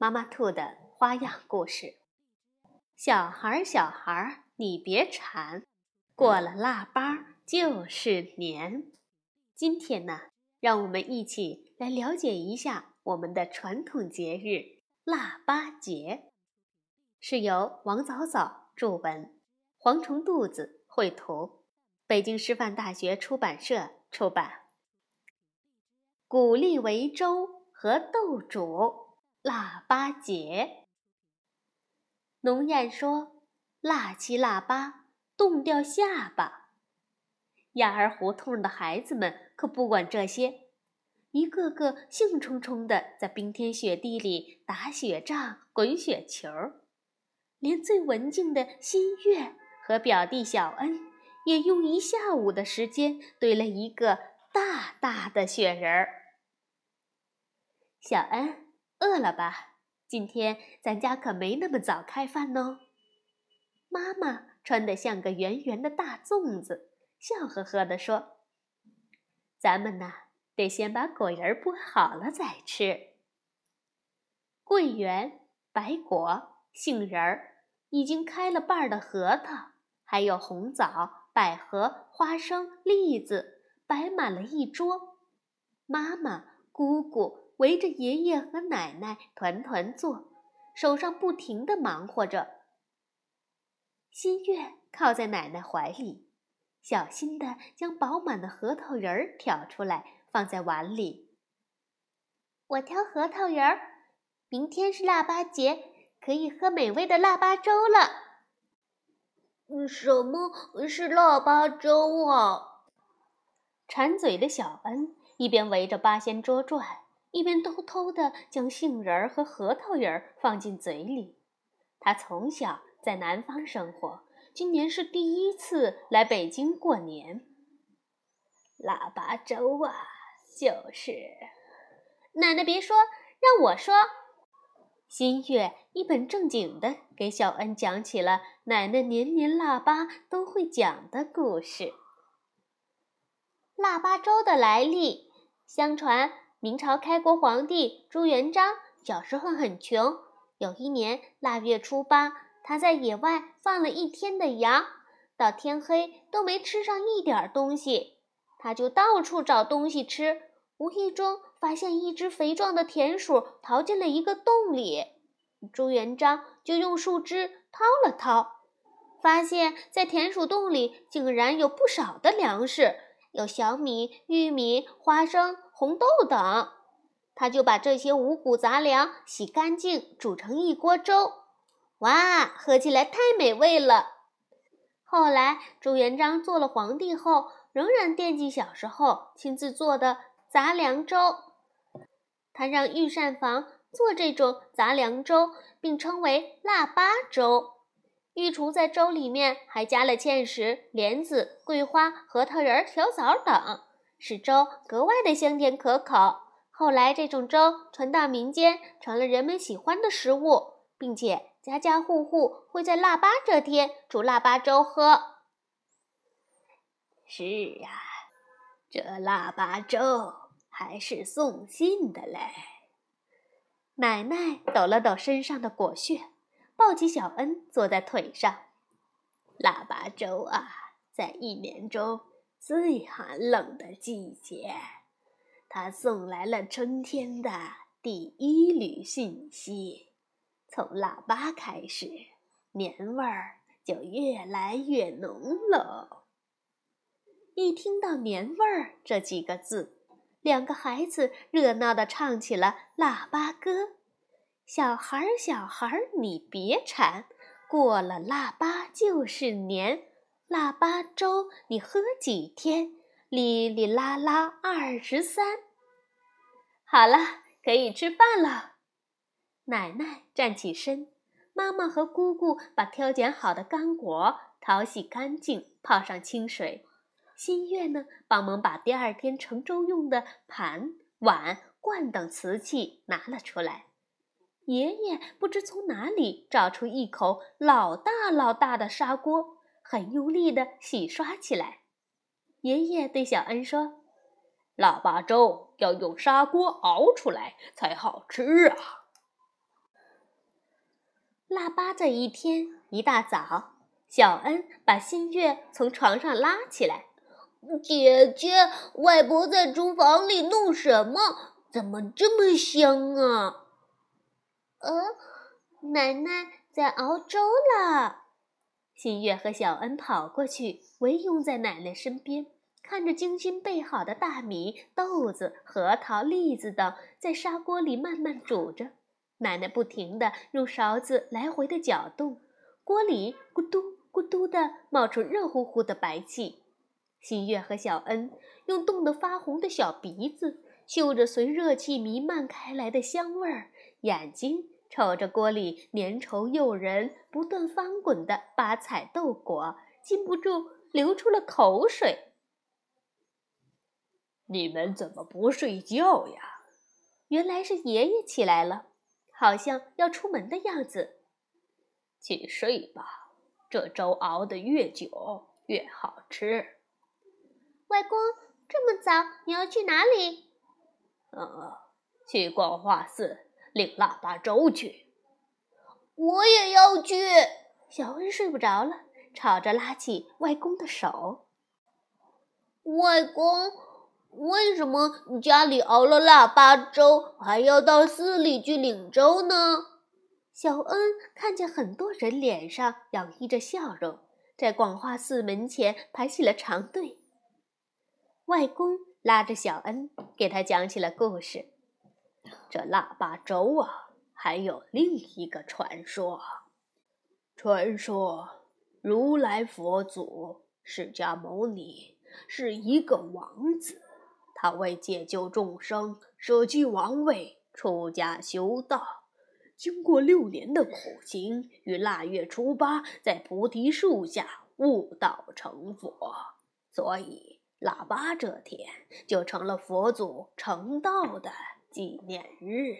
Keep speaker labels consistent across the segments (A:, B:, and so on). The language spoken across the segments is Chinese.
A: 妈妈兔的花样故事。小孩儿，小孩儿，你别馋，过了腊八就是年。今天呢，让我们一起来了解一下我们的传统节日腊八节，是由王早早著文，蝗虫肚子绘图，北京师范大学出版社出版。谷粒为粥和豆煮，腊八节。农谚说：“腊七腊八，冻掉下巴。”鸭儿胡同的孩子们可不管这些，一个个兴冲冲地在冰天雪地里打雪仗、滚雪球，连最文静的新月和表弟小恩也用一下午的时间堆了一个大大的雪人儿。小恩，饿了吧？今天咱家可没那么早开饭哦。妈妈穿得像个圆圆的大粽子，笑呵呵地说：“咱们呐，得先把果仁剥好了再吃。桂圆、白果、杏仁儿，已经开了瓣儿的核桃，还有红枣、百合、花生、栗子，摆满了一桌。妈妈、姑姑。”围着爷爷和奶奶团团坐，手上不停地忙活着。新月靠在奶奶怀里，小心地将饱满的核桃仁儿挑出来放在碗里。我挑核桃仁儿，明天是腊八节，可以喝美味的腊八粥了。
B: 什么是腊八粥啊？
A: 馋嘴的小恩一边围着八仙桌转。一边偷偷地将杏仁儿和核桃仁儿放进嘴里。他从小在南方生活，今年是第一次来北京过年。腊八粥啊，就是……奶奶别说，让我说。新月一本正经地给小恩讲起了奶奶年年腊八都会讲的故事。腊八粥的来历，相传。明朝开国皇帝朱元璋小时候很穷，有一年腊月初八，他在野外放了一天的羊，到天黑都没吃上一点东西，他就到处找东西吃，无意中发现一只肥壮的田鼠逃进了一个洞里，朱元璋就用树枝掏了掏，发现在田鼠洞里竟然有不少的粮食，有小米、玉米、花生。红豆等，他就把这些五谷杂粮洗干净，煮成一锅粥。哇，喝起来太美味了！后来朱元璋做了皇帝后，仍然惦记小时候亲自做的杂粮粥。他让御膳房做这种杂粮粥，并称为腊八粥。御厨在粥里面还加了芡实、莲子、桂花、核桃仁、小枣等。使粥格外的香甜可口。后来，这种粥传到民间，成了人们喜欢的食物，并且家家户户会在腊八这天煮腊八粥喝。
B: 是啊，这腊八粥还是送信的嘞。
A: 奶奶抖了抖身上的果屑，抱起小恩坐在腿上。
B: 腊八粥啊，在一年中。最寒冷的季节，它送来了春天的第一缕讯息。从腊八开始，年味儿就越来越浓喽。
A: 一听到“年味儿”这几个字，两个孩子热闹地唱起了腊八歌：“小孩儿，小孩儿，你别馋，过了腊八就是年。”腊八粥，你喝几天？哩哩啦啦二十三。好了，可以吃饭了。奶奶站起身，妈妈和姑姑把挑拣好的干果淘洗干净，泡上清水。新月呢，帮忙把第二天盛粥用的盘、碗、罐等瓷器拿了出来。爷爷不知从哪里找出一口老大老大的砂锅，很用力地洗刷起来。爷爷对小恩说：“
B: 腊八粥要用砂锅熬出来才好吃啊。”
A: 腊八这一天一大早，小恩把新月从床上拉起来。
C: 姐姐，外婆在厨房里弄什么？怎么这么香啊？
A: 呃，奶奶在熬粥了。新月和小恩跑过去，围拥在奶奶身边，看着精心备好的大米、豆子、核桃、栗子等在砂锅里慢慢煮着。奶奶不停地用勺子来回的搅动，锅里咕嘟咕嘟地冒出热乎乎的白气。新月和小恩用冻得发红的小鼻子嗅着随热气弥漫开来的香味儿，眼睛瞅着锅里粘稠诱人、不断翻滚的八彩豆果，禁不住流出了口水。
B: 你们怎么不睡觉呀？
A: 原来是爷爷起来了，好像要出门的样子。
B: 去睡吧，这粥熬得越久越好吃。
A: 外公，这么早你要去哪里？
B: 嗯，去光化寺领腊八粥去。
C: 我也要去。
A: 小恩睡不着了，吵着拉起外公的手。
C: 外公，为什么你家里熬了腊八粥，还要到寺里去领粥呢？
A: 小恩看见很多人脸上洋溢着笑容，在广化寺门前排起了长队。外公拉着小恩，给他讲起了故事。
B: 这腊八粥啊，还有另一个传说。传说如来佛祖释迦牟尼是一个王子，他为解救众生，舍弃王位，出家修道。经过六年的苦行，于腊月初八在菩提树下悟道成佛，所以。腊八这天就成了佛祖成道的纪念日。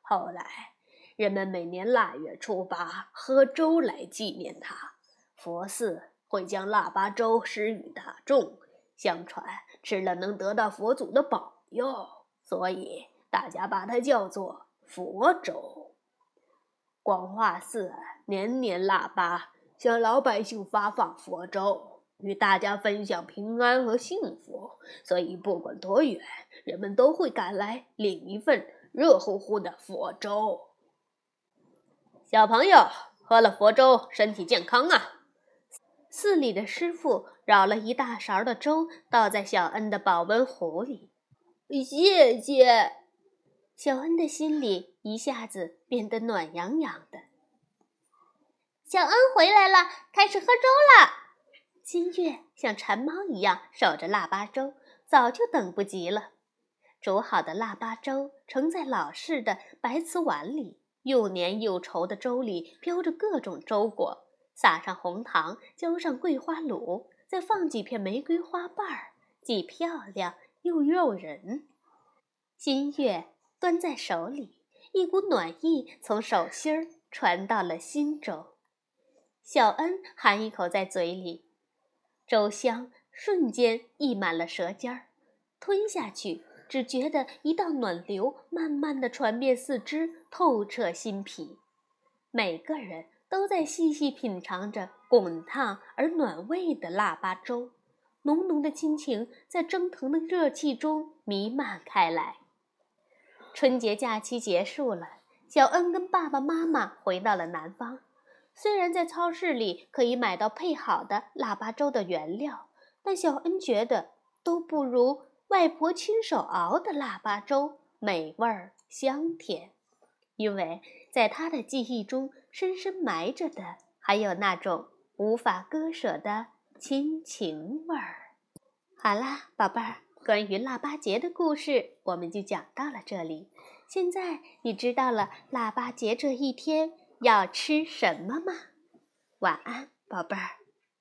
B: 后来，人们每年腊月初八喝粥来纪念他。佛寺会将腊八粥施与大众，相传吃了能得到佛祖的保佑，所以大家把它叫做佛粥。广化寺年年腊八向老百姓发放佛粥。与大家分享平安和幸福，所以不管多远，人们都会赶来领一份热乎乎的佛粥。
D: 小朋友喝了佛粥，身体健康啊！
A: 寺里的师傅舀了一大勺的粥，倒在小恩的保温壶里。
C: 谢谢，
A: 小恩的心里一下子变得暖洋洋的。
E: 小恩回来了，开始喝粥了。
A: 新月像馋猫一样守着腊八粥，早就等不及了。煮好的腊八粥盛在老式的白瓷碗里，又黏又稠的粥里飘着各种粥果，撒上红糖，浇上桂花卤，再放几片玫瑰花瓣儿，既漂亮又诱人。新月端在手里，一股暖意从手心儿传到了心中。小恩含一口在嘴里。粥香瞬间溢满了舌尖儿，吞下去，只觉得一道暖流慢慢的传遍四肢，透彻心脾。每个人都在细细品尝着滚烫而暖胃的腊八粥，浓浓的亲情在蒸腾的热气中弥漫开来。春节假期结束了，小恩跟爸爸妈妈回到了南方。虽然在超市里可以买到配好的腊八粥的原料，但小恩觉得都不如外婆亲手熬的腊八粥美味香甜。因为在他的记忆中，深深埋着的还有那种无法割舍的亲情味儿。好啦，宝贝儿，关于腊八节的故事我们就讲到了这里。现在你知道了腊八节这一天。要吃什么吗？晚安宝贝儿。